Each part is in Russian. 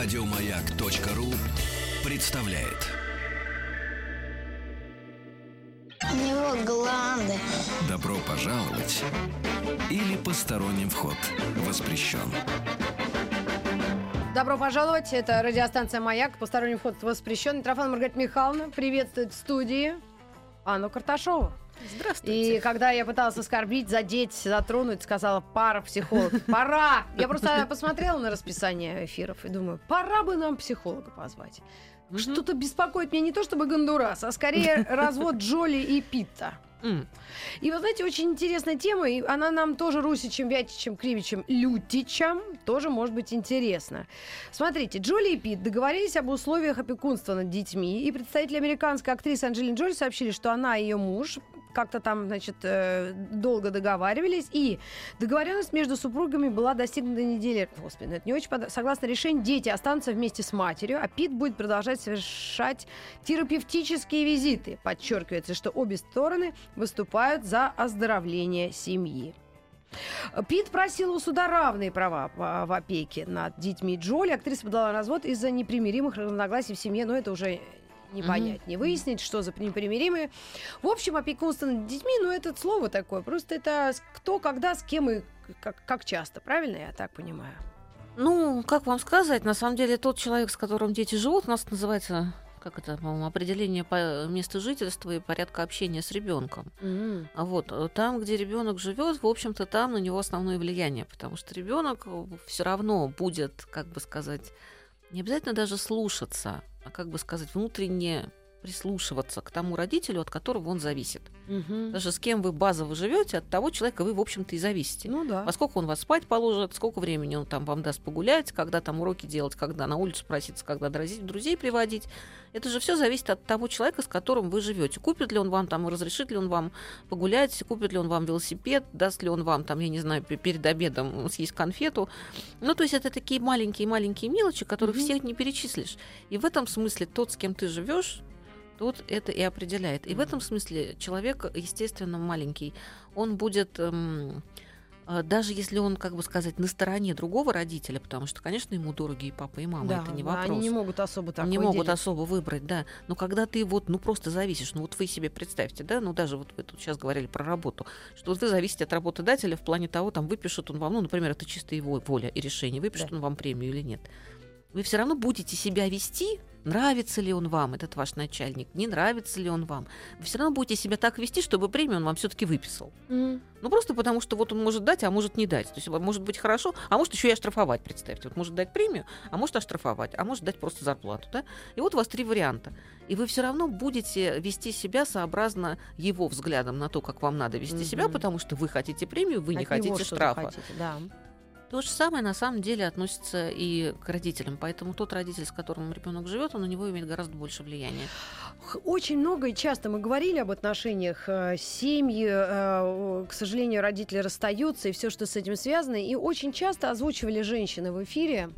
Радиомаяк.ру представляет. У него гланды. Добро пожаловать или посторонним вход воспрещен. Добро пожаловать. Это радиостанция «Маяк». Посторонний вход воспрещен. Митрофан Маргарита Михайловна приветствует в студии Анну Карташову. Здравствуйте. И когда я пыталась оскорбить, задеть, затронуть, сказала пара психолог. Пора! Я просто посмотрела на расписание эфиров и думаю, пора бы нам психолога позвать. Что-то беспокоит меня не то чтобы Гондурас, а скорее развод Джоли и Питта. М. И вы знаете, очень интересная тема, и она нам тоже Русичем, Вятичем, Кривичем, Лютичем тоже может быть интересна. Смотрите, Джоли и Пит договорились об условиях опекунства над детьми, и представители американской актрисы Анджелины Джоли сообщили, что она и ее муж как-то там, значит, э, долго договаривались, и договоренность между супругами была достигнута недели. Господи, это не очень под- Согласно решению, дети останутся вместе с матерью, а Пит будет продолжать совершать терапевтические визиты. Подчеркивается, что обе стороны выступают за оздоровление семьи. Пит просил у суда равные права в опеке над детьми Джоли. Актриса подала развод из-за непримиримых разногласий в семье, но это уже не понять, не выяснить, что за непримиримые. В общем, опекунство над детьми, ну, это слово такое. Просто это кто, когда, с кем и как, как часто. Правильно я так понимаю? Ну, как вам сказать, на самом деле тот человек, с которым дети живут, у нас называется, как это, по-моему, определение по места жительства и порядка общения с ребенком. А вот э, там, где ребенок живет, в общем-то, там на него основное влияние, потому что ребенок все равно будет, как бы сказать, не обязательно даже слушаться, а как бы сказать, внутренне прислушиваться к тому родителю, от которого он зависит. Мгм. Даже с кем вы базово живете, от того человека вы, в общем-то, и зависите. Ну да. Во сколько он вас спать положит, сколько времени он там вам даст погулять, когда там уроки делать, когда на улицу проситься, когда дразить, друзей приводить. Это же все зависит от того человека, с которым вы живете. Купит ли он вам там, разрешит ли он вам погулять, купит ли он вам велосипед, даст ли он вам там, я не знаю, пе- перед обедом съесть конфету. Ну, то есть это такие маленькие-маленькие мелочи, которых Мгм. всех не перечислишь. И в этом смысле тот, с кем ты живешь, тот это и определяет. И в этом смысле человек, естественно, маленький, он будет эм, э, даже если он, как бы сказать, на стороне другого родителя, потому что, конечно, ему дороги и папа, и мама, Да, это не вопрос. Они не могут особо так не могут выделить. особо выбрать, да. Но когда ты вот, ну просто зависишь, ну вот вы себе представьте, да, ну даже вот вы тут сейчас говорили про работу, что вот вы зависите от работодателя в плане того, там выпишет он вам, ну, например, это чисто его воля и решение, выпишет Да. он вам премию или нет. Вы все равно будете себя вести, нравится ли он вам, этот ваш начальник, не нравится ли он вам. Вы все равно будете себя так вести, чтобы премию он вам все-таки выписал. Мгм. Ну, просто потому что вот он может дать, а может не дать. То есть может быть хорошо, а может еще и оштрафовать, представьте. Вот может дать премию, а может оштрафовать, а может дать просто зарплату. Да? И вот у вас три варианта. И вы все равно будете вести себя сообразно его взглядом на то, как вам надо вести себя, Мгм. потому что вы хотите премию, вы не От него хотите штрафа. хотите, да. То же самое на самом деле относится и к родителям. Поэтому тот родитель, с которым ребенок живет, он на него имеет гораздо больше влияния. Очень много и часто мы говорили об отношениях э, семьи. э, К сожалению, родители расстаются и все, что с этим связано. И очень часто озвучивали женщины в эфире.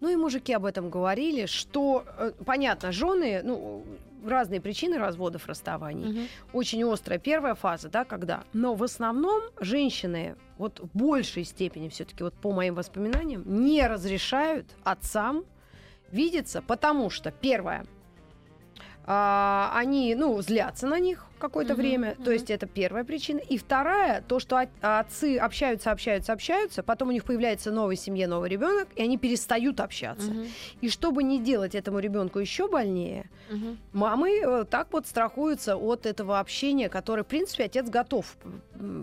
Ну и мужики об этом говорили, что, э, понятно, жены, ну, разные причины разводов, расставаний. Очень острая первая фаза, да, когда. Но в основном женщины вот в большей степени все-таки, вот по моим воспоминаниям, не разрешают отцам видеться, потому что первое, а, они, ну, злятся на них какое-то Мгм, время, мгм. то есть это первая причина. И вторая, то, что от- отцы общаются, общаются, общаются, потом у них появляется новый семье, новый ребенок, и они перестают общаться. Мгм. И чтобы не делать этому ребенку еще больнее, Мгм. Мамы э, так вот страхуются от этого общения, которое, в принципе, отец готов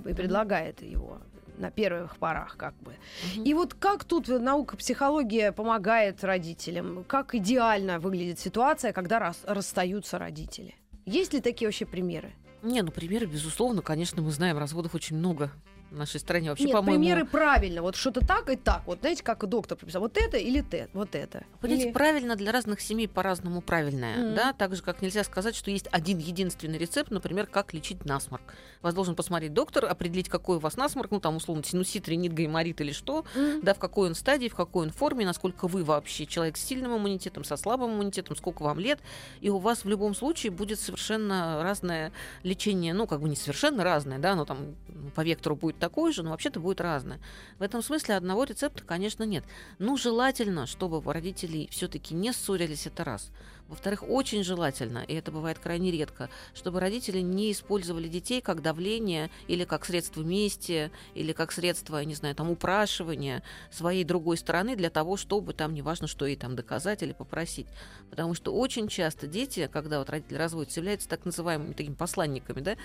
и предлагает его на первых порах, как бы. Мгм. И вот как тут наука, психология помогает родителям? Как идеально выглядит ситуация, когда рас- расстаются родители? Есть ли такие вообще примеры? Не, ну примеры, безусловно, конечно, мы знаем, разводов очень много в нашей стране. Вообще, Нет, по-моему, примеры правильно. Вот что-то так и так. Вот знаете, как доктор прописал. Вот это или те, вот это. Понимаете, Или- правильно для разных семей по-разному правильное, Мгм. да, так же, как нельзя сказать, что есть один единственный рецепт, например, как лечить насморк. Вас должен посмотреть доктор, определить, какой у вас насморк, ну, там, условно, синусит, ринит, гайморит или что, Мгм. да, в какой он стадии, в какой он форме, насколько вы вообще человек с сильным иммунитетом, со слабым иммунитетом, сколько вам лет, и у вас в любом случае будет совершенно разное лечение, ну, как бы не совершенно разное, да, но там по вектору будет такое же, но вообще-то будет разное. В этом смысле одного рецепта, конечно, нет. Ну, желательно, чтобы родители все-таки не ссорились, это раз. Во-вторых, очень желательно, и это бывает крайне редко, чтобы родители не использовали детей как давление или как средство мести, или как средство, я не знаю, там, упрашивания своей другой стороны для того, чтобы там, неважно, что ей там доказать или попросить. Потому что очень часто дети, когда вот родители разводятся, являются так называемыми такими посланниками, да,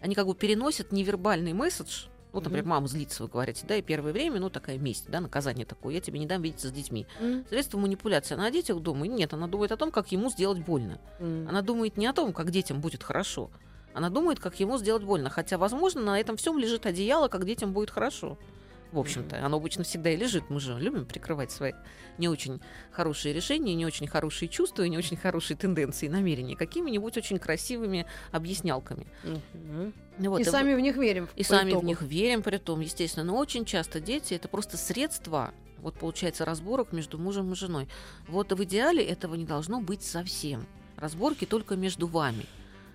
они как бы переносят невербальный месседж, вот, например, мама злится, вы говорите, да, и первое время, ну, такая месть, да, наказание такое, я тебе не дам видеться с детьми. Мгм. Средство манипуляции. Она о детях думает? Нет, она думает о том, как ему сделать больно. Она думает не о том, как детям будет хорошо. Она думает, как ему сделать больно. Хотя, возможно, на этом всем лежит одеяло, как детям будет хорошо. В общем-то, оно обычно всегда и лежит. Мы же любим прикрывать свои не очень хорошие решения, не очень хорошие чувства и не очень хорошие тенденции и намерения какими-нибудь очень красивыми объяснялками. Ну вот, И вы- сами в них верим. и сами в итогу. них верим, при том, естественно. Но очень часто дети это просто средства, вот получается, разборок между мужем и женой. Вот в идеале этого не должно быть совсем. Разборки только между вами.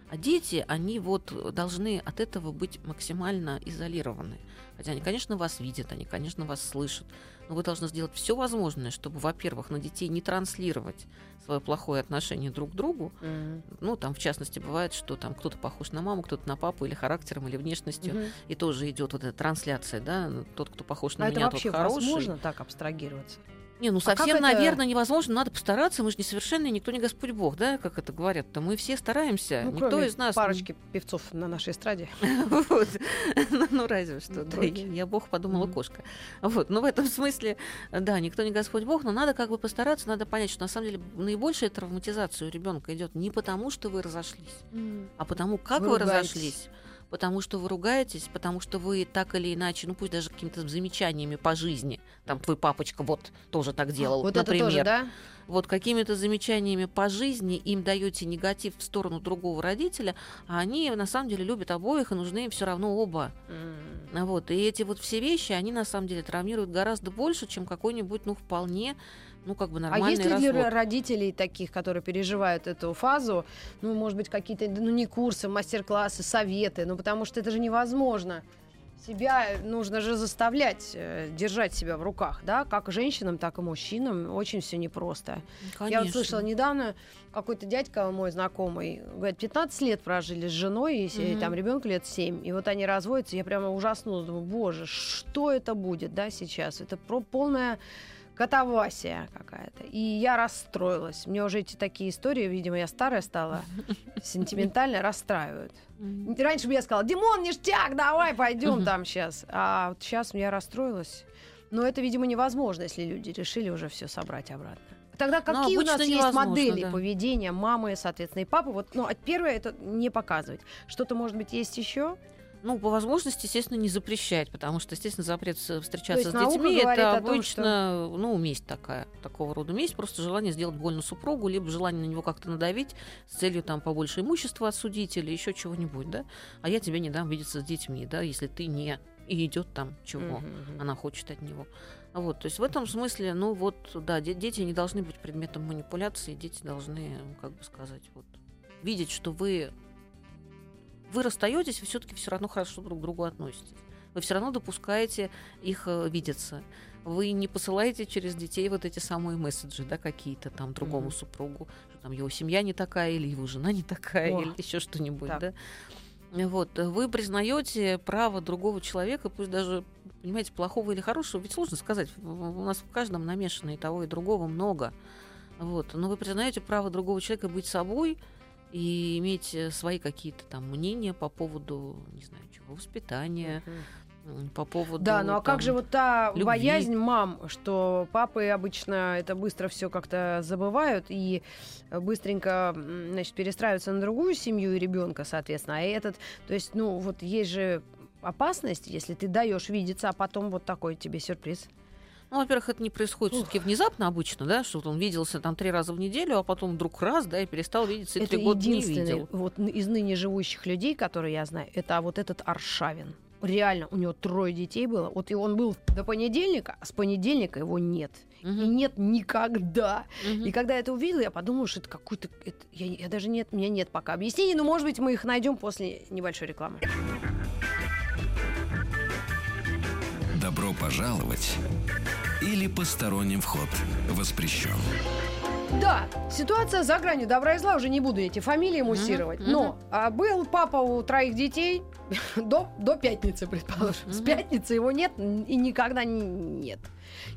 А дети, они вот должны от этого быть максимально изолированы. Хотя они, конечно, вас видят, они, конечно, вас слышат. Но вы должны сделать все возможное, чтобы, во-первых, на детей не транслировать свое плохое отношение друг к другу, Мгм. ну, там, в частности, бывает, что там кто-то похож на маму, кто-то на папу, или характером, или внешностью. Мгм. И тоже идет вот эта трансляция, да, тот, кто похож на А это меня, вообще тот хороший. возможно так абстрагироваться? Не, ну А совсем, это- наверное, невозможно. Надо постараться. Мы же несовершенные, никто не Господь Бог, да, как это говорят. То мы все стараемся. Ну, никто из нас. парочки певцов на нашей эстраде. Вот. Ну, ну, разве что. Ну, я, Бог подумала, кошка. Вот. Но в этом смысле, да, никто не Господь Бог, но надо как бы постараться, надо понять, что на самом деле наибольшая травматизация у ребенка идет не потому, что вы разошлись, а потому, как Вы разошлись. Потому что вы ругаетесь, потому что вы так или иначе, ну пусть даже какими-то замечаниями по жизни, там твой папочка вот тоже так делал, Вот например, это тоже, да? вот какими-то замечаниями по жизни им даете негатив в сторону другого родителя, а они на самом деле любят обоих и нужны им все равно оба. А Вот. И эти вот все вещи, они на самом деле травмируют гораздо больше, чем какой-нибудь, ну, вполне, ну, как бы А нормальный есть ли для родителей таких, которые переживают эту фазу, ну, может быть, какие-то, ну, не курсы, мастер-классы, советы, ну, потому что это же невозможно. Себя нужно же заставлять э, держать себя в руках, да, как женщинам, так и мужчинам. Очень все непросто. Я вот Конечно. слышала недавно, какой-то дядька мой знакомый, говорит, 15 лет прожили с женой, и, Мгм. там ребенку лет 7, и вот они разводятся, я прямо ужаснулась, думаю, боже, что это будет, да, сейчас? Это про полная катавасия какая-то. И я расстроилась. Мне уже эти такие истории, видимо, я старая стала, сентиментально расстраивают. Раньше бы я сказала, Димон, ништяк, давай, пойдем там сейчас. А вот сейчас я расстроилась. Но это, видимо, невозможно, если люди решили уже все собрать обратно. Тогда Ну, какие у нас есть модели да. поведения мамы, соответственно, и папы? Вот, ну, а первое это не показывать. Что-то, может быть, есть еще? Ну, по возможности, естественно, не запрещать, потому что, естественно, запрет встречаться с детьми это о том, обычно, ну, месть такая, такого рода месть, просто желание сделать больно супругу, либо желание на него как-то надавить с целью там побольше имущества отсудить или еще чего-нибудь, да. А я тебе не дам видеться с детьми, да, если ты не и идет там чего Мгм. она хочет от него. Вот, то есть в этом смысле, ну вот, да, де- дети не должны быть предметом манипуляции, дети должны, как бы сказать, вот, видеть, что вы вы расстаетесь, вы все-таки все равно хорошо друг к другу относитесь. Вы все равно допускаете их э, видеться. Вы не посылаете через детей вот эти самые месседжи, да, какие-то там другому Мгм. супругу, что там его семья не такая, или его жена не такая, О, или еще что-нибудь, так. да. Вот, вы признаете право другого человека, пусть даже, понимаете, плохого или хорошего, ведь сложно сказать, у нас в каждом намешано и того, и другого много. Вот, но вы признаете право другого человека быть собой и иметь э, свои какие-то там мнения по поводу, не знаю, чего, воспитания, по поводу... Да, ну а как там, же вот та любви. боязнь мам, что папы обычно это быстро все как-то забывают и быстренько, значит, перестраиваются на другую семью и ребенка, соответственно. А этот, то есть, ну вот есть же опасность, если ты даешь видеться, а потом вот такой тебе сюрприз. Ну, во-первых, это не происходит все-таки внезапно обычно, да, что он виделся там три раза в неделю, а потом вдруг раз, да, и перестал видеться, и это три года не видел. вот из ныне живущих людей, которые я знаю, это вот этот Аршавин. Реально, у него трое детей было. Вот и он был до понедельника, а с понедельника его нет. И Мгм, нет никогда. мгм. И когда я это увидела, я подумала, что это какой-то... это- я, я даже нет, у меня нет пока объяснений, но, может быть, мы их найдем после небольшой рекламы. Добро пожаловать или посторонним вход воспрещен. Да, ситуация за гранью добра и зла, уже не буду эти фамилии муссировать. Мгм, Но а, был папа у троих детей до, до пятницы, предположим. С Мгм. пятницы его нет и никогда не, нет.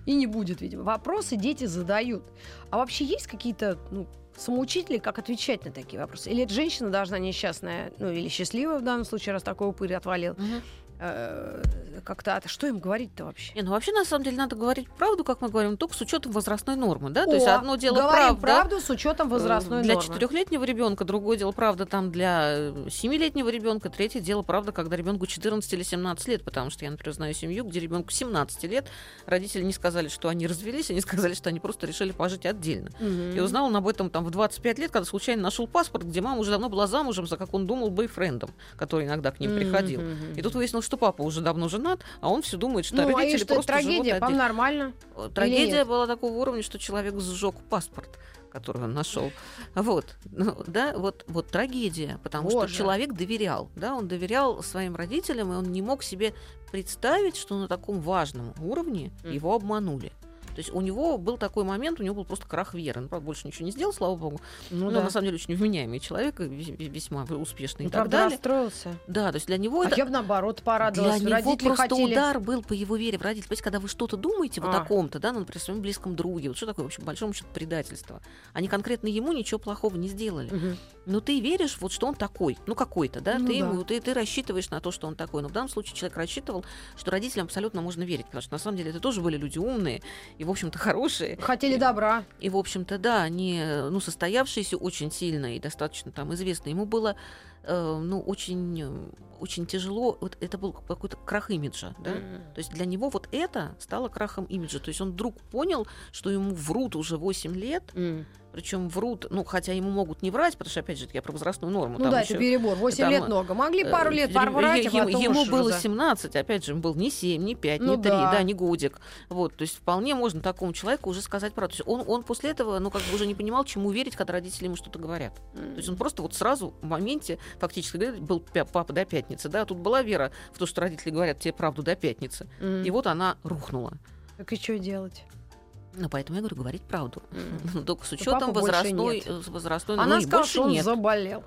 И не будет, видимо. Вопросы дети задают. А вообще есть какие-то ну, самоучители, как отвечать на такие вопросы? Или эта женщина должна несчастная, ну или счастливая в данном случае, раз такой упырь отвалил, Мгм. Э, как-то, а что им говорить-то вообще? Не, ну вообще, на самом деле, надо говорить правду, как мы говорим, только с учетом возрастной нормы, да? То есть О, одно дело говорим правда. правду с учетом возрастной э, для нормы. четырехлетнего ребенка, другое дело, правда, там для э, семилетнего ребенка, третье дело, правда, когда ребенку 14 или 17 лет, потому что я, например, знаю семью, где ребенку 17 лет, родители не сказали, что они развелись, они сказали, что они просто решили пожить отдельно. Мгм. И узнал он об этом там в 25 лет, когда случайно нашел паспорт, где мама уже давно была замужем за, как он думал, бойфрендом, который иногда к ним приходил. Мгм. И тут выяснилось, что папа уже давно женат, а он все думает, что Ну, а родители что это просто живут трагедия? Вам отдельно. нормально? Э, Трагедия была такого уровня, что человек сжег паспорт который он нашел. Вот, ну, да, вот, вот трагедия, потому Боже. что человек доверял, да, он доверял своим родителям, и он не мог себе представить, что на таком важном уровне Мгм. его обманули. То есть у него был такой момент, у него был просто крах веры. Он, правда, больше ничего не сделал, слава богу. Ну, но да. на самом деле очень вменяемый человек, весьма успешный Ну, и так далее. расстроился. Да, то есть для него А это я бы наоборот порадовалась. для него просто хотели... удар был по его вере в родителей. Понимаете, когда вы что-то думаете вот А. о ком-то, да, ну, например, своем близком друге, вот что такое, в общем, большому счету, предательство. Они конкретно ему ничего плохого не сделали. Мгм. Но ты веришь, вот что он такой, ну какой-то, да, Ну ты, да. ему, ты, ты рассчитываешь на то, что он такой. Но в данном случае человек рассчитывал, что родителям абсолютно можно верить, потому что на самом деле это тоже были люди умные и, в общем-то, хорошие. Хотели добра. И, в общем-то, да, они, ну, состоявшиеся очень сильно и достаточно там известны. Ему было, ну, очень, э, очень тяжело. Вот это был какой-то крах имиджа, да. Мгм. То есть для него вот это стало крахом имиджа. То есть он вдруг понял, что ему врут уже 8 лет, М. причем врут, ну, хотя ему могут не врать, потому что, опять же, я про возрастную норму. Ну там да, ещё, это перебор. 8 там, лет э, много. Могли э, пару лет порвать, а ему, потом ему уж было за- 17, опять же, был не 7, не 5, Ну не 3, да. да. не годик. Вот, то есть вполне можно такому человеку уже сказать правду. То есть он, он после этого, ну, как бы уже не понимал, чему верить, когда родители ему что-то говорят. То есть он просто вот сразу в моменте фактически говорит, был папа до пятницы, да, а тут была вера в то, что родители говорят тебе правду до пятницы. М. И вот она рухнула. Так и что делать? Ну, поэтому я говорю, говорить правду. Ну, Только с учетом возрастной, э, возрастной, Она ну, сказала, больше что он нет. заболел.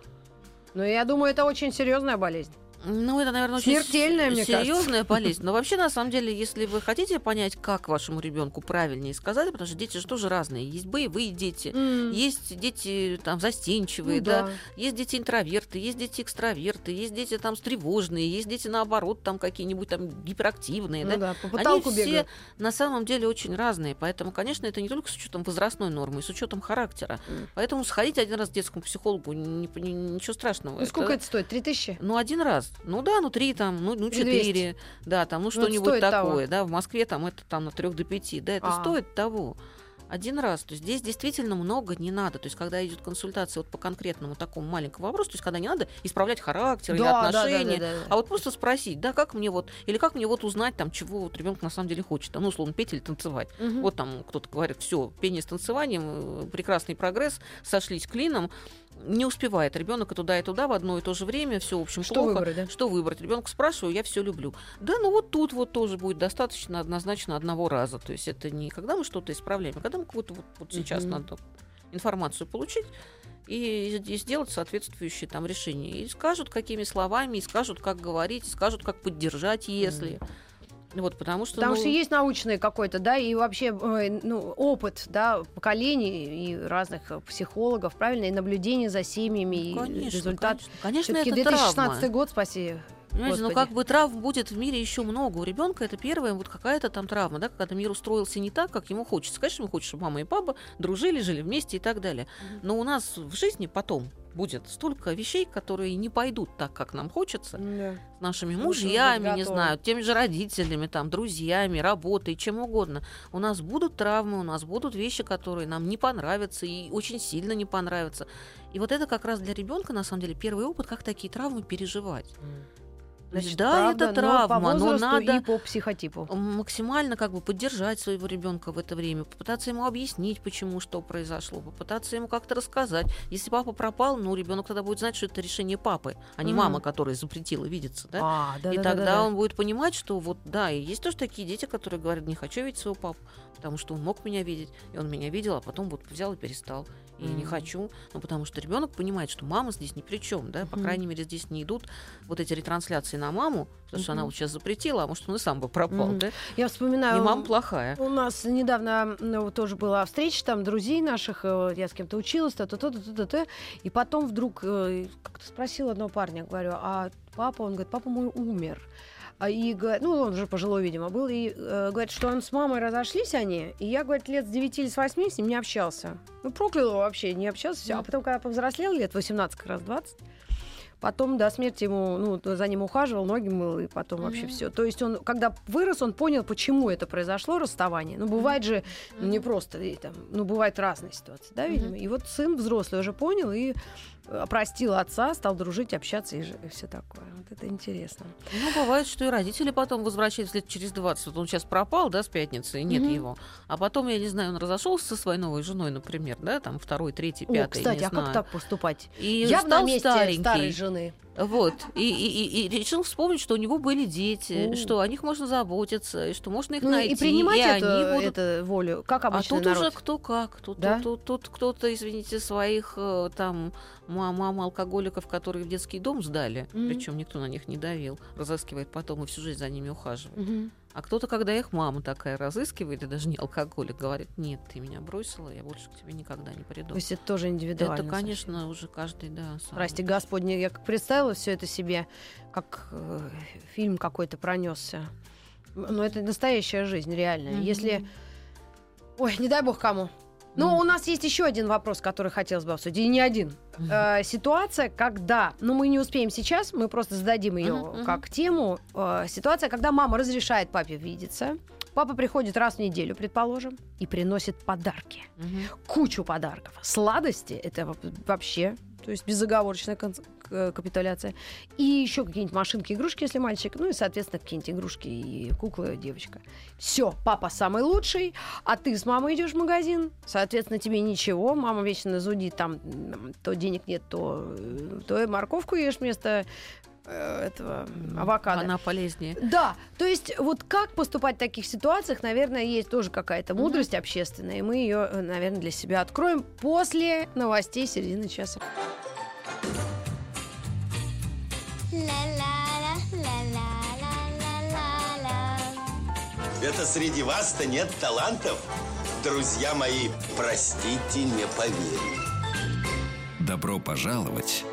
Но я думаю, это очень серьезная болезнь. Ну, это, наверное, очень Смертельная, мне кажется. серьезная болезнь. Но вообще, на самом деле, если вы хотите понять, как вашему ребенку правильнее сказать, потому что дети же тоже разные. Есть боевые дети, М. есть дети там застенчивые, Ну да. да. Есть дети интроверты, есть дети экстраверты, есть дети там тревожные, есть дети наоборот там какие-нибудь там гиперактивные, Ну да. да, по Они потолку все бегают. на самом деле очень разные, поэтому, конечно, это не только с учетом возрастной нормы, и с учетом характера. М. Поэтому сходить один раз к детскому психологу, не- не- ничего страшного. Ну сколько это стоит? Три тысячи? Ну, один раз. Ну да, ну три там, ну, ну Или 200. четыре. Да, там, ну это что-нибудь стоит такое. того. Да, в Москве там это там на трех до пяти. Да, это А. стоит того. Один раз. То есть здесь действительно много не надо. То есть когда идет консультация вот по конкретному такому маленькому вопросу, то есть когда не надо исправлять характер или Да, да, да, отношения, да, да. а вот просто спросить, да, как мне вот, или как мне вот узнать там, чего вот ребенок на самом деле хочет, там, ну, условно, петь или танцевать. Мгм. Вот там кто-то говорит, все, пение с танцеванием, э, прекрасный прогресс, сошлись клином, не успевает ребенок и туда, и туда в одно и то же время, все, в общем, Что плохо. выбрать, да? Что выбрать? Ребенок спрашиваю, я все люблю. Да, ну вот тут вот тоже будет достаточно однозначно одного раза. То есть это не когда мы что-то исправляем, а когда мы какую-то вот, вот сейчас Мгм. надо информацию получить и, и сделать соответствующие там решения. И скажут, какими словами, и скажут, как говорить, и скажут, как поддержать, если. Вот, потому что, Потому ну, что есть научный какой-то, да, и вообще ну, опыт, да, поколений и разных психологов, правильно, и наблюдение за семьями, и конечно, результат. Конечно, конечно это 2016 травма. год, спаси. Понимаете, ну как бы травм будет в мире еще много. У ребенка это первая вот какая-то там травма, да, когда мир устроился не так, как ему хочется. Конечно, ему хочется, чтобы мама и папа дружили, жили вместе и так далее. Но у нас в жизни потом будет столько вещей, которые не пойдут так, как нам хочется, Да. с нашими мужьями, не знаю, теми же родителями, там, друзьями, работой, чем угодно. У нас будут травмы, у нас будут вещи, которые нам не понравятся и очень сильно не понравятся. И вот это как раз для ребенка, на самом деле, первый опыт, как такие травмы переживать. Значит, да, правда, это но по травма, но, надо и по психотипу. максимально как бы поддержать своего ребенка в это время, попытаться ему объяснить, почему что произошло, попытаться ему как-то рассказать. Если папа пропал, ну ребенок тогда будет знать, что это решение папы, а не Мгм. мама, которая запретила видеться, да. А, да, и да, тогда да, да. он будет понимать, что вот да, и есть тоже такие дети, которые говорят, не хочу видеть своего папу, потому что он мог меня видеть, и он меня видел, а потом вот взял и перестал. И не Мгм. хочу, ну потому что ребенок понимает, что мама здесь ни при чем, да, по Мгм. крайней мере здесь не идут вот эти ретрансляции на маму, потому что она вот сейчас запретила, а может он и сам бы пропал, Мгм. да. Я вспоминаю... И мама плохая. У нас недавно ну, тоже была встреча там друзей наших, э, я с кем-то училась, то то то то то то и потом вдруг э, как-то спросила одного парня, говорю, а папа, он говорит, папа мой умер. А И, ну, он уже пожилой, видимо, был, и э, говорит, что он с мамой разошлись они, и я, говорит, лет с 9 или с 8 с ним не общался. Ну, проклял его вообще, не общался, все. А потом, когда повзрослел, лет 18, как раз 20, потом до смерти ему, ну, за ним ухаживал, ноги мыл, и потом вообще Мгм. все. То есть он, когда вырос, он понял, почему это произошло, расставание. Ну, бывает же ну, не просто, и там, ну, бывают разные ситуации, да, видимо. И вот сын взрослый уже понял и простил отца, стал дружить, общаться и, все такое. Вот это интересно. Ну, бывает, что и родители потом возвращаются лет через 20. Вот он сейчас пропал, да, с пятницы, и нет Мгм. его. А потом, я не знаю, он разошелся со своей новой женой, например, да, там второй, третий, О, пятый, кстати, не а как знаю. так поступать? И Я бы на стал месте старенький. старой жены. Вот. И, и- и- решил вспомнить, что у него были дети, О. что о них можно заботиться, и что можно их Ну, найти. и принимать и эту, они будут... эту волю, как А обычно тут народ. уже кто как. Тут, Да? тут, тут- тут кто-то, извините, своих э, там ма- мам алкоголиков, которые в детский дом сдали, Мгм. причем никто на них не давил, разыскивает потом и всю жизнь за ними ухаживает. Мгм. А кто-то, когда их мама такая разыскивает, и даже не алкоголик, говорит, нет, ты меня бросила, я больше к тебе никогда не приду. То есть это тоже индивидуально. Это, совсем. конечно, уже каждый, да. сам. Прости Господи, я как представила все это себе, как э, фильм какой-то пронесся. Но это настоящая жизнь, реальная. Мгм. Если. Ой, не дай бог кому. Но Мгм. у нас есть еще один вопрос, который хотелось бы обсудить, и не один. Э, ситуация, когда, ну мы не успеем сейчас, мы просто зададим ее Мгм, мгм. как тему. Э, ситуация, когда мама разрешает папе видеться, папа приходит раз в неделю, предположим, и приносит подарки Мгм. кучу подарков. Сладости это во- вообще, то есть безоговорочная капитуляция. И еще какие-нибудь машинки, игрушки, если мальчик. Ну и, соответственно, какие-нибудь игрушки и куклы, девочка. Все, папа самый лучший, а ты с мамой идешь в магазин. Соответственно, тебе ничего. Мама вечно зудит, там то денег нет, то, э, то и морковку ешь вместо этого м, авокадо. Она полезнее. Да, то есть вот как поступать в таких ситуациях, наверное, есть тоже какая-то мудрость общественная, и мы ее, наверное, для себя откроем после новостей середины часа. Это среди вас-то нет талантов? Друзья мои, простите, не поверю. Добро пожаловать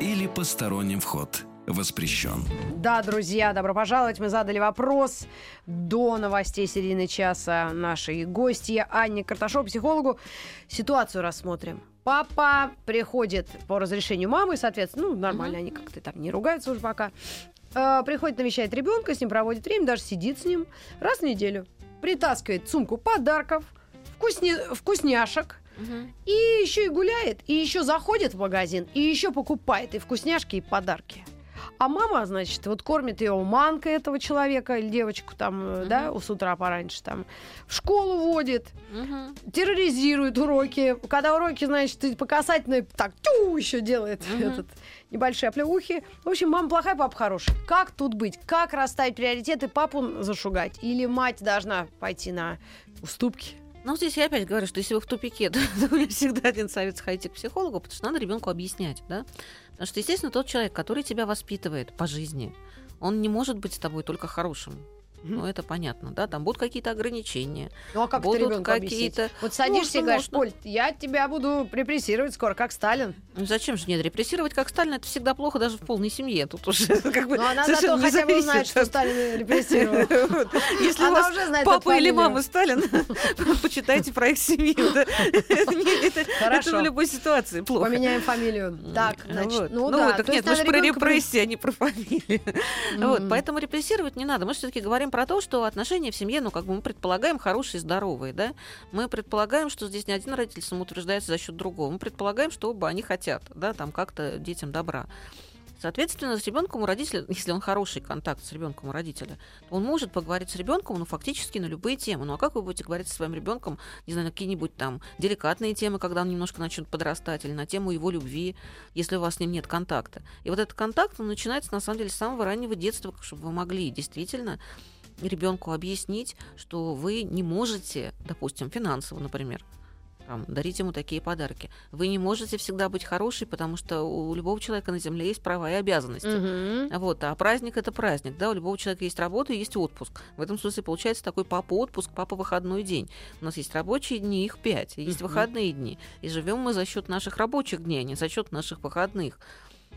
или посторонним вход воспрещен. Да, друзья, добро пожаловать. Мы задали вопрос до новостей середины часа нашей гости Анне Карташов, психологу. Ситуацию рассмотрим. Папа приходит по разрешению мамы, соответственно, ну, нормально, они как-то там не ругаются уже пока. Э, приходит, навещает ребенка, с ним проводит время, даже сидит с ним раз в неделю. Притаскивает сумку подарков, вкусне- вкусняшек, Мгм. и еще и гуляет, и еще заходит в магазин, и еще покупает и вкусняшки, и подарки. А мама, значит, вот кормит ее манкой этого человека или девочку там, э, да, с утра пораньше там, в школу водит, Мгм. терроризирует уроки. Когда уроки, значит, по касательной так тю еще делает Мгм. этот небольшие оплеухи. В общем, мама плохая, папа хороший. Как тут быть? Как расставить приоритеты? Папу зашугать? Или мать должна пойти на уступки? Ну, здесь я опять говорю, что если вы в тупике, то, то меня всегда один совет сходите к психологу, потому что надо ребенку объяснять, да? Потому что, естественно, тот человек, который тебя воспитывает по жизни, он не может быть с тобой только хорошим. Ну, это понятно, да? Там будут какие-то ограничения. Ну а как Будут какие-то- Вот садишься и Можно, говоришь. Поль, я тебя буду репрессировать скоро, как Сталин. Ну, зачем же нет? Репрессировать как Сталина это всегда плохо даже в полной семье. Тут уже как бы Но она зато хотя бы знает, что Сталин репрессировал. Если у Она вас уже знает папа или мама Сталин, почитайте про их семью. Это в любой ситуации плохо. Поменяем фамилию. Так, значит, ну ну да. нет, мы же про репрессии, а не про фамилию. Вот, поэтому репрессировать не надо. Мы все-таки говорим про то, что отношения в семье, ну, как бы мы предполагаем хорошие, здоровые, да. Мы предполагаем, что здесь не один родитель самоутверждается за счет другого. Мы предполагаем, что оба они хотят, да, там как-то детям добра. Соответственно, с ребенком у родителя, если он хороший контакт с ребенком у родителя, он может поговорить с ребенком, ну, фактически на любые темы. Ну, а как вы будете говорить со своим ребенком, не знаю, на какие-нибудь там деликатные темы, когда он немножко начнет подрастать, или на тему его любви, если у вас с ним нет контакта. И вот этот контакт, он начинается, на самом деле, с самого раннего детства, чтобы вы могли действительно ребенку объяснить, что вы не можете, допустим, финансово, например, там, дарить ему такие подарки. Вы не можете всегда быть хорошей, потому что у любого человека на Земле есть права и обязанности. Мгм. Вот, а праздник это праздник, да, у любого человека есть работа и есть отпуск. В этом смысле получается такой папа отпуск, папа выходной день. У нас есть рабочие дни, их пять, есть Мгм. выходные дни. И живем мы за счет наших рабочих дней, а не за счет наших выходных.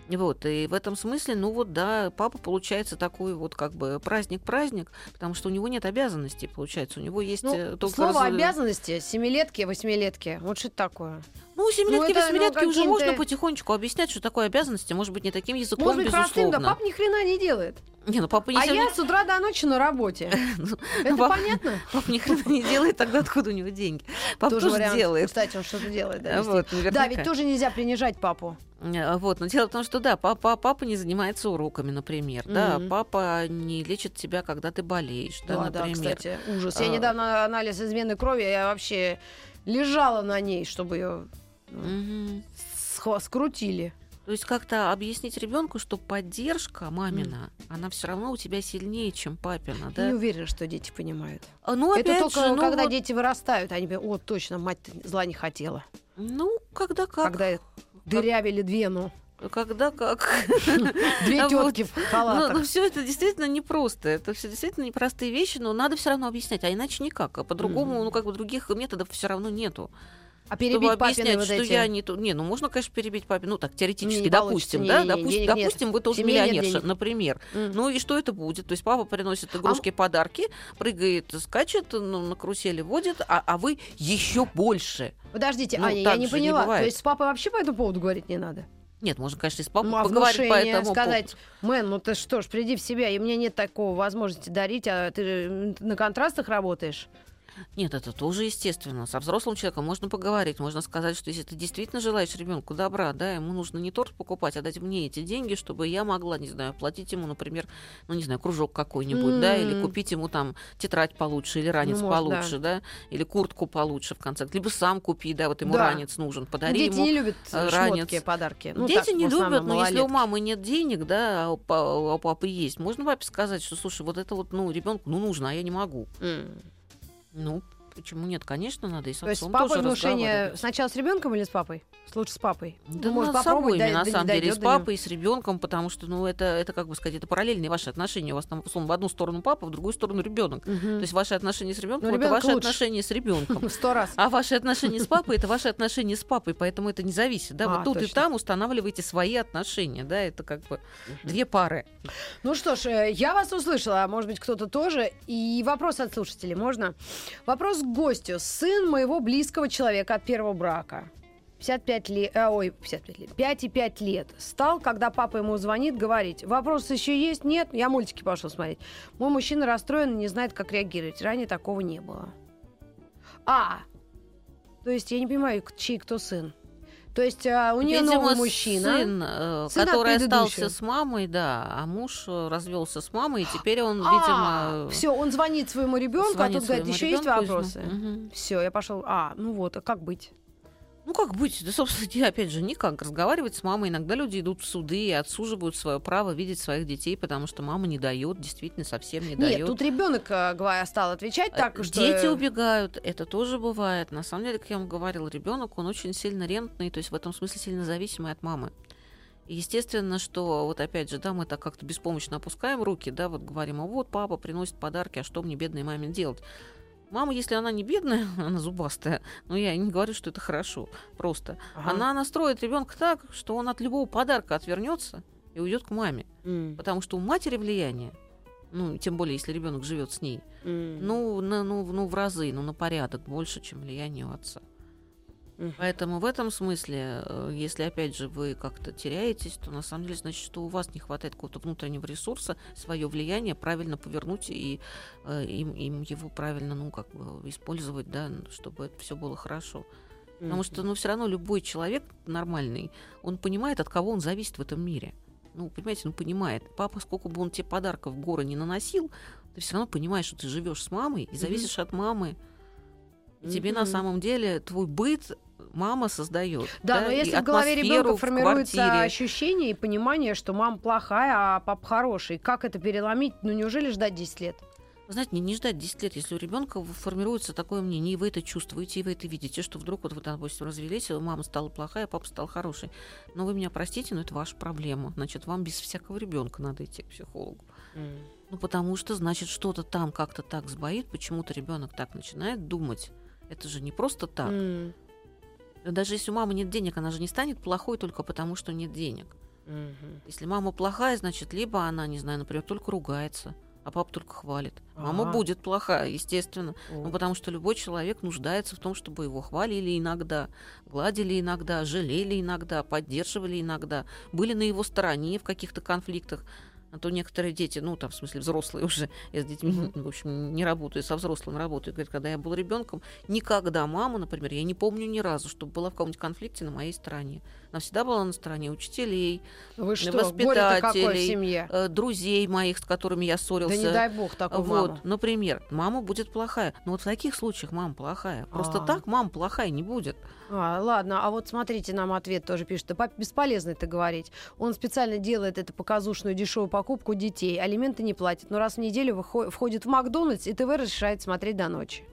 Вот, и в этом смысле, ну вот, да, папа получается такой вот как бы праздник-праздник, потому что у него нет обязанностей, получается, у него есть Ну, э, только слово раз- обязанности, семилетки, восьмилетки. Вот что это такое? Ну, семилетки, это, ну, восьмилетки уже можно потихонечку объяснять, что такое обязанности, может быть, не таким языком, Может быть, простым, да безусловно. пап ни хрена не делает. Не, ну папа не А я с утра до ночи на работе. Ну, Это пап- понятно? Папа ни хрена не делает, тогда откуда у него деньги? Папа тоже, делает. Кстати, он что-то делает. Да, А да, ведь тоже нельзя принижать папу. А, Вот, но дело в том, что да, папа, папа не занимается уроками, например, да, Мгм. папа не лечит тебя, когда ты болеешь, да, Да, да, например. кстати, ужас. Я А. недавно анализ измены крови, я вообще лежала на ней, чтобы ее Мгм. скрутили. То есть как-то объяснить ребенку, что поддержка мамина, она все равно у тебя сильнее, чем папина, да? Не уверена, что дети понимают. А, Ну, Это только же, ну, когда вот, дети вырастают, они говорят, о, точно, мать зла не хотела. ну, когда как, Когда дырявили Двену. когда как. Две тетки в Ну, халатах. все это действительно непросто. Это все действительно непростые вещи, но надо все равно объяснять, а иначе никак. А по-другому, ну, как бы других методов все равно нету. А Чтобы перебить папины объяснять, вот что эти... я не то. Не, ну можно, конечно, перебить папе. Ну, так, теоретически, Не допустим, Не, да, не, не, допустим, нет. допустим, вы тоже миллионерша, например. М. Ну и что это будет? То есть папа приносит игрушки, подарки, прыгает, скачет, ну, на карусели водит, а, а вы еще больше. Подождите, Ну, Аня, я не же не поняла. То есть с папой вообще по этому поводу говорить не надо? Нет, можно, конечно, и с папой Ну, а поговорить по этому сказать, мэн, ну ты что ж, приди в себя, и мне нет такого возможности дарить, а ты на контрастах работаешь. Нет, это тоже естественно. Со взрослым человеком можно поговорить, можно сказать, что если ты действительно желаешь ребенку добра, да, ему нужно не торт покупать, а дать мне эти деньги, чтобы я могла, не знаю, платить ему, например, ну не знаю, кружок какой-нибудь, да, или купить ему там тетрадь получше, или ранец Ну, может, получше, да. или куртку получше в конце, либо сам купи, да, вот ему Да. ранец нужен, подари Дети ему. не любят э, шмотки, ранец. подарки. Ну, Дети так, не любят, но если у малолетки. мамы нет денег, да, а у, а у папы есть, можно папе сказать, что, слушай, вот это вот, ну, ребенку, ну, нужно, а я не могу. М. Ну, почему нет? Конечно, надо и с То есть с отцом папой внушение сначала с ребенком или с папой? Лучше с папой. Да Ну, может, попробовать, собой, да- на да- самом деле, и с папой, и с ребенком, потому что, ну, это, это, как бы сказать, это параллельные ваши отношения. У вас там, условно, в одну сторону папа, в другую сторону ребенок. Мгм. То есть ваши отношения с ребенком Ну, это ваши лучше. отношения с ребенком. Сто раз. А ваши отношения с папой это ваши отношения с папой, поэтому это не зависит. Да, А, вот тут и там устанавливаете свои отношения, да, это как бы две пары. Ну что ж, э, я вас услышала, а может быть, кто-то тоже. И вопрос от слушателей, можно? Вопрос гостю. Сын моего близкого человека от первого брака. 55 лет, а, ой, 55 лет, 5 и 5 лет. Стал, когда папа ему звонит, говорить, вопрос еще есть? Нет, я мультики пошел смотреть. Мой мужчина расстроен и не знает, как реагировать. Ранее такого не было. А, то есть я не понимаю, чей кто сын. То есть а, у нее Видимо, новый мужчина. сын, э, Сын от который остался с мамой, да, а муж э, развелся с мамой, и теперь он, А, видимо, все, он звонит своему ребенку, а тут говорит, еще есть вопросы. Мгм. Все, я пошел. А, ну вот, а как быть? Ну, как быть? Да, собственно, я, опять же, никак. Разговаривать с мамой. Иногда люди идут в суды и отсуживают свое право видеть своих детей, потому что мама не дает, действительно совсем не дает. Нет, тут ребенок говоря, стал отвечать так, Э, что Дети убегают, это тоже бывает. На самом деле, как я вам говорила, ребенок, он очень сильно рентный, то есть в этом смысле сильно зависимый от мамы. Естественно, что вот опять же, да, мы так как-то беспомощно опускаем руки, да, вот говорим, а вот папа приносит подарки, а что мне бедной маме делать? Мама, если она не бедная, она зубастая, но я не говорю, что это хорошо, просто. Ага. Она настроит ребенка так, что он от любого подарка отвернется и уйдет к маме. М, Потому что у матери влияние, ну, тем более, если ребенок живет с ней, м. ну, на- ну, ну, в разы, ну, на порядок больше, чем влияние у отца. Поэтому в этом смысле, э, если, опять же, вы как-то теряетесь, то на самом деле значит, что у вас не хватает какого-то внутреннего ресурса, свое влияние правильно повернуть и э, им, им его правильно, ну, как бы использовать, да, чтобы это все было хорошо. Потому что, ну, все равно любой человек нормальный, он понимает, от кого он зависит в этом мире. ну, понимаете, ну, понимает. Папа, сколько бы он тебе подарков в горы не наносил, ты все равно понимаешь, что ты живешь с мамой и зависишь от мамы. И тебе на самом деле твой быт мама создает. Да, но и если в голове ребенка в формируется квартире. ощущение и понимание, что мама плохая, а папа хороший, как это переломить? Ну неужели ждать 10 лет? Вы знаете, не, не ждать 10 лет, если у ребенка формируется такое мнение, и вы это чувствуете, и вы это видите, что вдруг вот вы, допустим, развелись, мама стала плохая, папа стал хороший. Но вы меня простите, но это ваша проблема. Значит, вам без всякого ребенка надо идти к психологу. Ну, потому что, значит, что-то там как-то так сбоит, почему-то ребенок так начинает думать. Это же не просто так. М, Даже если у мамы нет денег, она же не станет плохой только потому, что нет денег. мгм. Если мама плохая, значит, либо она, не знаю, например, только ругается, а папа только хвалит. Мама Ага. будет плохая, естественно. О. Ну, потому что любой человек нуждается в том, чтобы его хвалили иногда, гладили иногда, жалели иногда, поддерживали иногда, были на его стороне в каких-то конфликтах. А то некоторые дети, ну, там, в смысле, взрослые уже, я с детьми, в общем, не работаю, со взрослым работаю. Говорят, когда я был ребенком, никогда мама, например, я не помню ни разу, чтобы была в каком-нибудь конфликте на моей стороне. Она всегда была на стороне учителей, Вы что, какое в воспитателей, э, друзей моих, с которыми я Да ссорился. не дай бог такую Вот, маму. например, мама будет плохая. Но вот в таких случаях мама плохая. Просто А. так мама плохая не будет. А, ладно, а вот смотрите, нам ответ тоже пишет. Бесполезно это говорить. Он специально делает эту показушную дешевую покупку детей. Алименты не платит. Но раз в неделю входит в Макдональдс, и ТВ разрешает смотреть до ночи.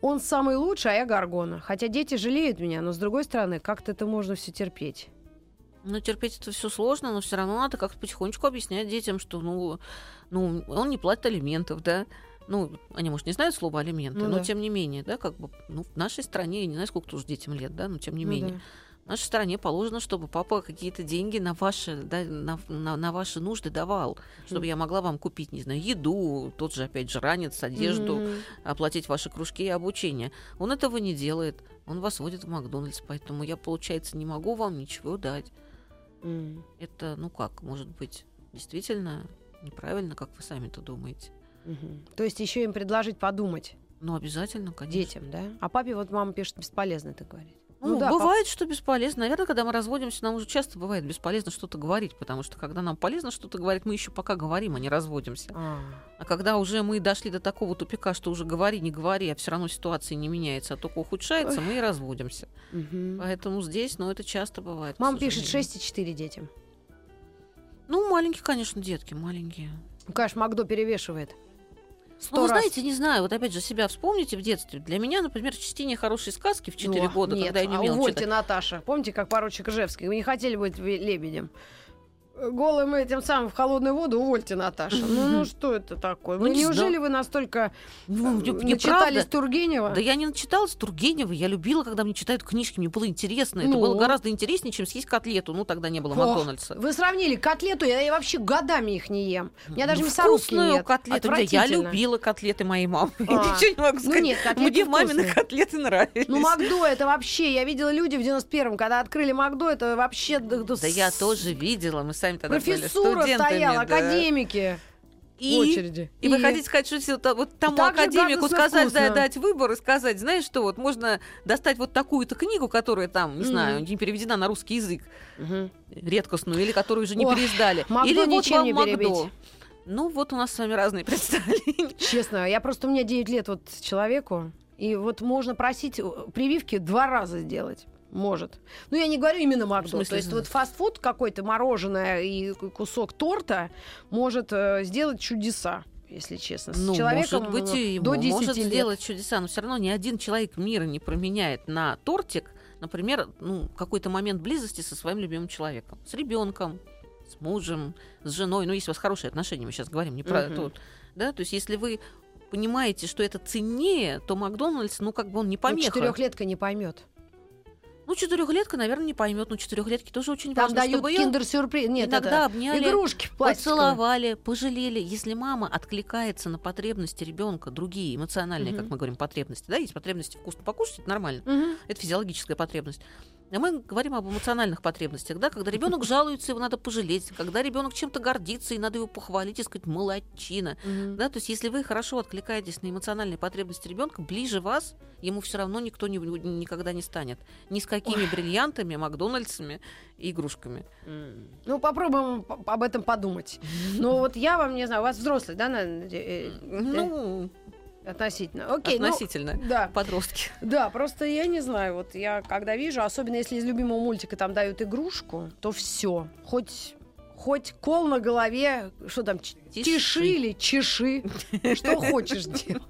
Он самый лучший, а я Гаргона. Хотя дети жалеют меня, но с другой стороны, как-то это можно все терпеть. Ну, терпеть это все сложно, но все равно надо как-то потихонечку объяснять детям, что, ну, ну, он не платит алиментов, да. Ну, они, может, не знают слово алименты, Ну но да. тем не менее, да, как бы, ну, в нашей стране, я не знаю, сколько тоже детям лет, да, но тем не Ну менее. да. В нашей стране положено, чтобы папа какие-то деньги на ваши, да, на, на- на ваши нужды давал, чтобы я могла вам купить, не знаю, еду, тот же, опять же, ранец, одежду, Мгм. оплатить ваши кружки и обучение. Он этого не делает. Он вас водит в Макдональдс, поэтому я, получается, не могу вам ничего дать. М. Это, ну как, может быть, действительно неправильно, как вы сами-то думаете. Мгм. То есть еще им предложить подумать Ну, обязательно, конечно. детям, да? А папе вот мама пишет, бесполезно это говорить. Ну, да, бывает, что бесполезно. Наверное, когда мы разводимся, нам уже часто бывает бесполезно что-то говорить, потому что когда нам полезно что-то говорить, мы еще пока говорим, а не разводимся. А, А когда уже мы дошли до такого тупика, что уже говори, не говори, а все равно ситуация не меняется, а только ухудшается, мы и разводимся. мгм. Поэтому здесь, ну, это часто бывает. Мама пишет сожалению. 6,4 детям. Ну, маленькие, конечно, детки, маленькие. Ну, конечно, Макдо перевешивает. Ну, вы раз. знаете, не знаю, вот опять же себя вспомните в детстве. Для меня, например, чтение хорошей сказки в 4 Ну, года, нет, когда я не а умела увольте, читать. Наташа. Помните, как поручик Ижевский? Вы не хотели быть лебедем? Голым этим самым в холодную воду увольте, Наташа. Ну, ну что это такое? Ну, Вы не неужели знаю. вы настолько Ну, э, не- начитались неправда. Тургенева? Да я не начиталась Тургенева, я любила, когда мне читают книжки, мне было интересно. Это Ну? было гораздо интереснее, чем съесть котлету. Ну, тогда не было Ох, Макдональдса. Вы сравнили котлету, я, я вообще годами их не ем. У меня даже Ну, мясорубки нет. котлету. Да, Я любила котлеты моей мамы. А. Ничего не могу Ну сказать. нет, котлеты Мне мамины вкусные. котлеты нравились. Ну, Макдо это вообще, я видела люди в 91-м, когда открыли Макдо, это вообще... Да, да я с- тоже видела, мы сами тогда были Профессура студентами. стояла, да. академики И очереди. И, вы хотите сказать, что вот тому так академику сказать, да, дать выбор и сказать, знаешь что, вот можно достать вот такую-то книгу, которая там, не Мгм. знаю, не переведена на русский язык, редкостную, или которую уже не переиздали. Макдо или вот вам не Макдо. перебить. Ну, вот у нас с вами разные представления. Честно, я просто, у меня 9 лет вот человеку, и вот можно просить прививки два раза сделать. Может. Ну, я не говорю именно Макдо. смысле, То есть вот фастфуд какой-то, мороженое и кусок торта может э, сделать чудеса, если честно. С Ну, человеком может быть, э, и до 10 может лет. сделать чудеса, но все равно ни один человек мира не променяет на тортик, например, ну, какой-то момент близости со своим любимым человеком, с ребенком, с мужем, с женой. Ну, если у вас хорошие отношения, мы сейчас говорим не про вот, Да, то есть если вы понимаете, что это ценнее, то Макдональдс, ну, как бы он не Ну, помеха. четырехлетка не поймет. Ну, четырехлетка, наверное, не поймет, но четырехлетки тоже очень Там важно, дают чтобы киндер-сюрприз. Нет, иногда это обняли, игрушки. Поцеловали, пожалели. Если мама откликается на потребности ребенка, другие эмоциональные, Мгм. как мы говорим, потребности, да, есть потребности вкусно покушать, это нормально, Мгм. это физиологическая потребность. А мы говорим об эмоциональных потребностях, да, когда ребенок жалуется, его надо пожалеть, когда ребенок чем-то гордится, и надо его похвалить и сказать молодчина. Да, то есть если вы хорошо откликаетесь на эмоциональные потребности ребенка, ближе вас ему все равно никто не, никогда не станет. Ни с какими Ой. бриллиантами, Макдональдсами и игрушками. Ну, попробуем об этом подумать. Ну, вот я вам, не знаю, у вас взрослый, да? Э, э, ну, Относительно. Окей, ну, Относительно. Ну, да. Подростки. Да, просто я не знаю, вот я когда вижу, особенно если из любимого мультика там дают игрушку, то все. Хоть хоть кол на голове, что там, тиши, тиши или чеши, что хочешь делать.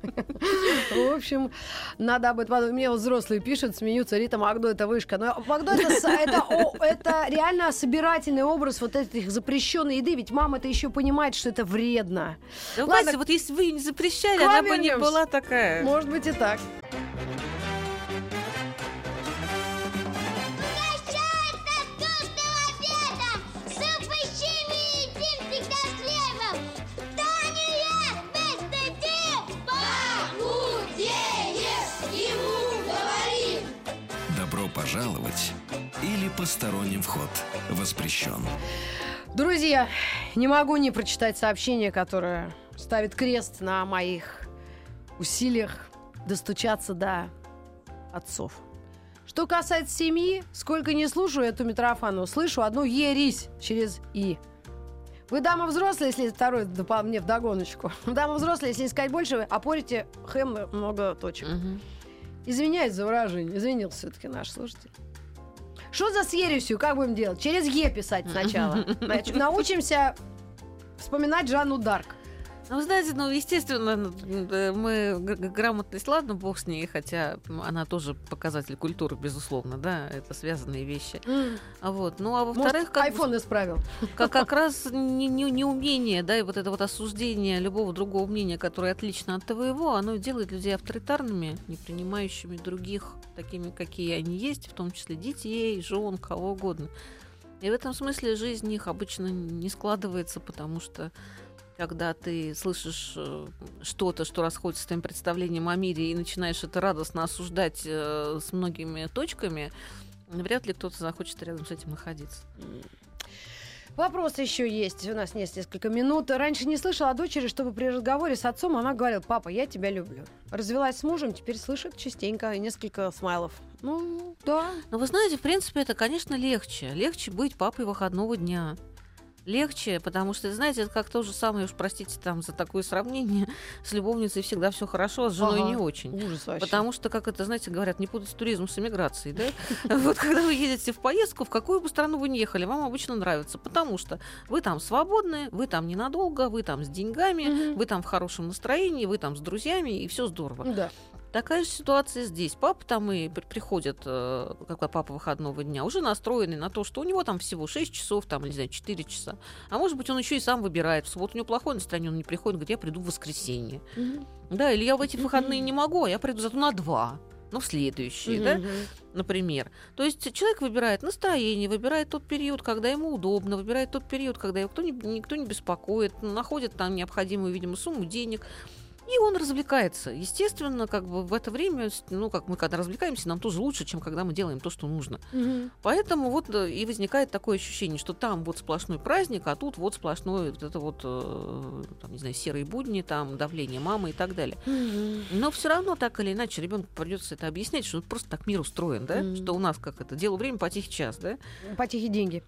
В общем, надо об этом подумать. Мне вот взрослые пишут, смеются, Рита Магдо это вышка. Но Магдо это, это, это реально собирательный образ вот этих запрещенной еды, ведь мама это еще понимает, что это вредно. Да, Ладно, вот если вы не запрещали, она бы не была такая. Может быть и так. Пожаловать» или «Посторонним вход воспрещен». Друзья, не могу не прочитать сообщение, которое ставит крест на моих усилиях достучаться до отцов. Что касается семьи, сколько не слушаю эту Митрофану, слышу одну ересь через «и». Вы дама взрослая, если второй мне в догоночку. Дама взрослая, если искать больше, вы опорите хэм много точек. Угу. Извиняюсь за выражение. Извинился все-таки наш слушатель. Что за с ересью? Как будем делать? Через Е писать сначала. Научимся вспоминать Жанну Дарк. Ну, знаете, ну, естественно, мы грамотность, ладно, бог с ней, хотя она тоже показатель культуры, безусловно, да, это связанные вещи. Mm. Вот. Ну, а во-вторых... Как iPhone исправил. Как, как раз не, не, не умение, да, и вот это вот осуждение любого другого мнения, которое отлично от твоего, оно делает людей авторитарными, не принимающими других такими, какие они есть, в том числе детей, жен, кого угодно. И в этом смысле жизнь их обычно не складывается, потому что когда ты слышишь э, что-то, что расходится с твоим представлением о мире, и начинаешь это радостно осуждать э, с многими точками, вряд ли кто-то захочет рядом с этим находиться. Вопрос еще есть. У нас есть несколько минут. Раньше не слышала о дочери, чтобы при разговоре с отцом она говорила, папа, я тебя люблю. Развелась с мужем, теперь слышит частенько и несколько смайлов. Ну, да. Но вы знаете, в принципе, это, конечно, легче. Легче быть папой выходного дня легче, потому что, знаете, это как то же самое, уж простите там за такое сравнение, с любовницей всегда все хорошо, а с женой ага. не очень. Ужас вообще. Потому что, как это, знаете, говорят, не путать туризм с эмиграцией, да? Вот когда вы едете в поездку, в какую бы страну вы ни ехали, вам обычно нравится, потому что вы там свободны, вы там ненадолго, вы там с деньгами, вы там в хорошем настроении, вы там с друзьями, и все здорово. Да. Такая же ситуация здесь. Папа там и приходит, э, как папа выходного дня, уже настроенный на то, что у него там всего 6 часов, там, или, не знаю, 4 часа. А может быть, он еще и сам выбирает. В субботу у него плохое настроение, он не приходит, говорит, я приду в воскресенье. Mm-hmm. Да, или я в эти выходные не могу, а я приду зато на два. Ну, в следующие, mm-hmm. да, например. То есть человек выбирает настроение, выбирает тот период, когда ему удобно, выбирает тот период, когда его кто не, никто не беспокоит, находит там необходимую, видимо, сумму денег, и он развлекается. Естественно, как бы в это время, ну, как мы когда развлекаемся, нам тоже лучше, чем когда мы делаем то, что нужно. Угу. Поэтому вот э, и возникает такое ощущение, что там вот сплошной праздник, а тут вот сплошной вот это вот, э, там, не знаю, серые будни, там, давление мамы и так далее. Угу. Но все равно так или иначе ребенку придется это объяснять, что просто так мир устроен, да, угу. что у нас как это, дело время, потихий час, да? Потихий деньги.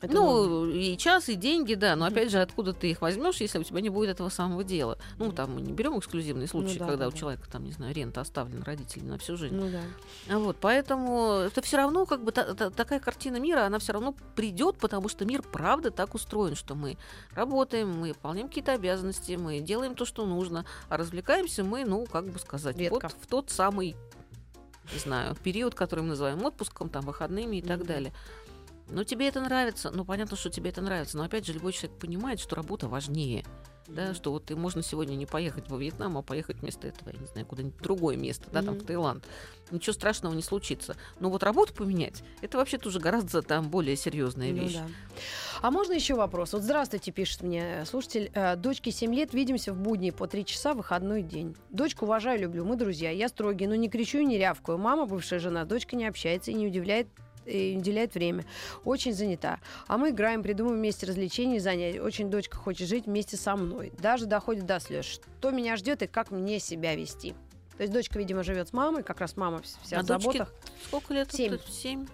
Это ну, можно. и час, и деньги, да. Но опять же, откуда ты их возьмешь, если у тебя не будет этого самого дела? Ну, там мы не берем эксклюзивные ну случаи, ну, да, когда да, у человека там, не знаю, рента оставлена родителями на всю жизнь. Ну, да. А вот, поэтому это все равно, как бы та, та, такая картина мира, она все равно придет, потому что мир правда так устроен, что мы работаем, мы выполняем какие-то обязанности, мы делаем то, что нужно, а развлекаемся мы, ну, как бы сказать, Редко. вот в тот самый не знаю, период, который мы называем отпуском, там, выходными и mm-hmm. так далее. Ну, тебе это нравится, ну, понятно, что тебе это нравится, но, опять же, любой человек понимает, что работа важнее, да, что вот ты можно сегодня не поехать во Вьетнам, а поехать вместо этого, я не знаю, куда-нибудь другое место, да, mm-hmm. там, в Таиланд. Ничего страшного не случится. Но вот работу поменять, это вообще-то уже гораздо там более серьезная ну вещь. Ну, да. А можно еще вопрос? Вот здравствуйте, пишет мне слушатель. Э, дочке 7 лет, видимся в будни по 3 часа, выходной день. Дочку уважаю, люблю, мы друзья. Я строгий, но не кричу и не рявкаю. Мама, бывшая жена, дочка не общается и не удивляет и уделяет время. Очень занята. А мы играем, придумываем вместе развлечения и занятия. Очень дочка хочет жить вместе со мной. Даже доходит до слез. Что меня ждет и как мне себя вести. То есть дочка, видимо, живет с мамой, как раз мама вся А в заботах. Сколько лет? Семь. Семь.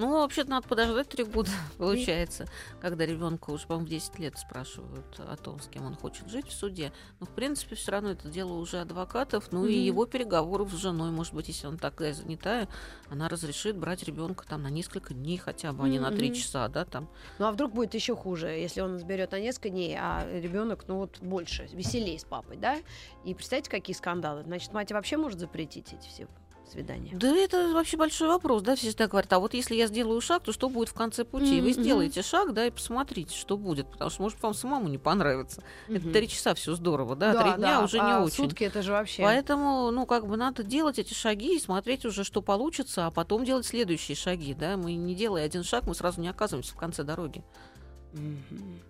Ну, вообще-то надо подождать три года, получается, когда ребенка уже, по-моему, в 10 лет спрашивают о том, с кем он хочет жить в суде. Но, в принципе, все равно это дело уже адвокатов, ну и Мгм. его переговоров с женой, может быть, если он такая занятая, она разрешит брать ребенка там на несколько дней хотя бы, а не на три часа, да, там. Ну а вдруг будет еще хуже, если он сберет на несколько дней, а ребенок, ну вот больше, веселее с папой, да? И представьте, какие скандалы. Значит, мать вообще может запретить эти все свидания. Да это вообще большой вопрос, да, все всегда говорят, а вот если я сделаю шаг, то что будет в конце пути? И Вы сделаете шаг, да, и посмотрите, что будет, потому что, может, вам самому не понравится. Это Мгм. три часа все здорово, да, три дня да, уже не а очень. Сутки это же вообще. Поэтому, ну, как бы надо делать эти шаги и смотреть уже, что получится, а потом делать следующие шаги, да. Мы не делая один шаг, мы сразу не оказываемся в конце дороги. Мгм.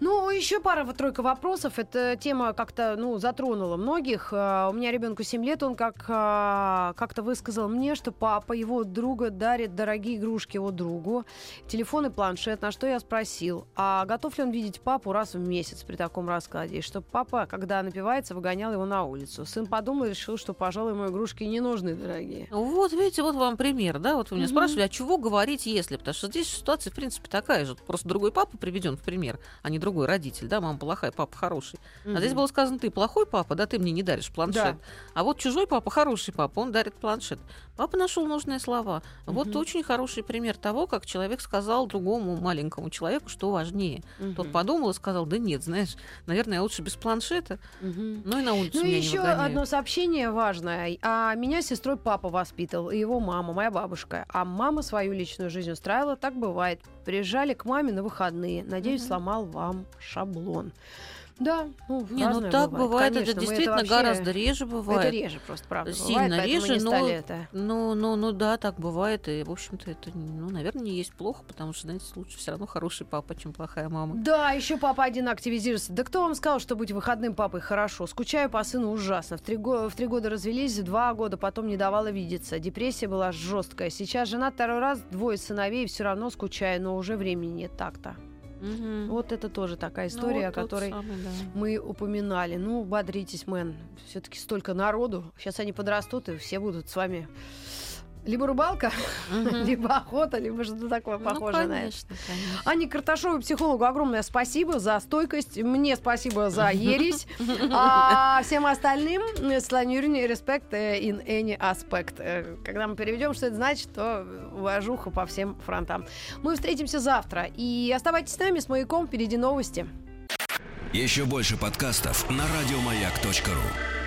Ну, еще пара вот тройка вопросов. Эта тема как-то, ну, затронула многих. А, У меня ребенку 7 лет, он как, а, как-то высказал мне, что папа его друга дарит дорогие игрушки его другу, телефон и планшет, на что я спросил, а готов ли он видеть папу раз в месяц при таком раскладе, и чтобы папа, когда напивается, выгонял его на улицу. Сын подумал и решил, что, пожалуй, ему игрушки не нужны дорогие. Вот, видите, вот вам пример, да, вот вы меня Мгм. спрашивали, а чего говорить, если? Потому что здесь ситуация, в принципе, такая же. Просто другой папа приведен в пример, а не другой родитель, да, мама плохая, папа хороший. А здесь было сказано, ты плохой папа, да, ты мне не даришь планшет. Да. А вот чужой папа хороший папа, он дарит планшет. Папа нашел нужные слова. Вот Мгм. очень хороший пример того, как человек сказал другому маленькому человеку, что важнее. Тот Мгм. подумал и сказал, да нет, знаешь, наверное, лучше без планшета, Мгм. ну и на улицу Ну и еще одно сообщение важное. А меня сестрой папа воспитал, и его мама, моя бабушка. А мама свою личную жизнь устраивала, так бывает. Приезжали к маме на выходные. Надеюсь, Мгм. сломал вам шаблон. Да, ну, Не, ну так бывает, Конечно, это действительно вообще- гораздо реже бывает. Это реже просто, правда, Сильно бывает, реже, но- стали это... Ну, ну, ну да, так бывает. И, в общем-то, это, ну, наверное, не есть плохо, потому что, знаете, лучше все равно хороший папа, чем плохая мама. Да, еще папа один активизируется. Да кто вам сказал, что быть выходным папой хорошо? Скучаю по сыну ужасно. В три, го- в три года развелись, два года потом не давала видеться. Депрессия была жесткая. Сейчас жена второй раз, двое сыновей, все равно скучаю, но уже времени нет так-то. Мгм. Вот это тоже такая Ну, история, вот о которой самый, да. мы упоминали. Ну, бодритесь, мэн. Все-таки столько народу. Сейчас они подрастут, и все будут с вами. Либо рыбалка, Мгм. либо охота, либо что-то такое Ну, похожее на это. конечно, конечно. Ане Карташовой, психологу, огромное спасибо за стойкость. Мне спасибо за ересь. А всем остальным, э, Светлане Юрьевне, респект э, in any aspect. Э, Когда мы переведем, что это значит, то уважуха по всем фронтам. Мы встретимся завтра. И оставайтесь с нами, с «Маяком». Впереди новости. Еще больше подкастов на радиомаяк.ру.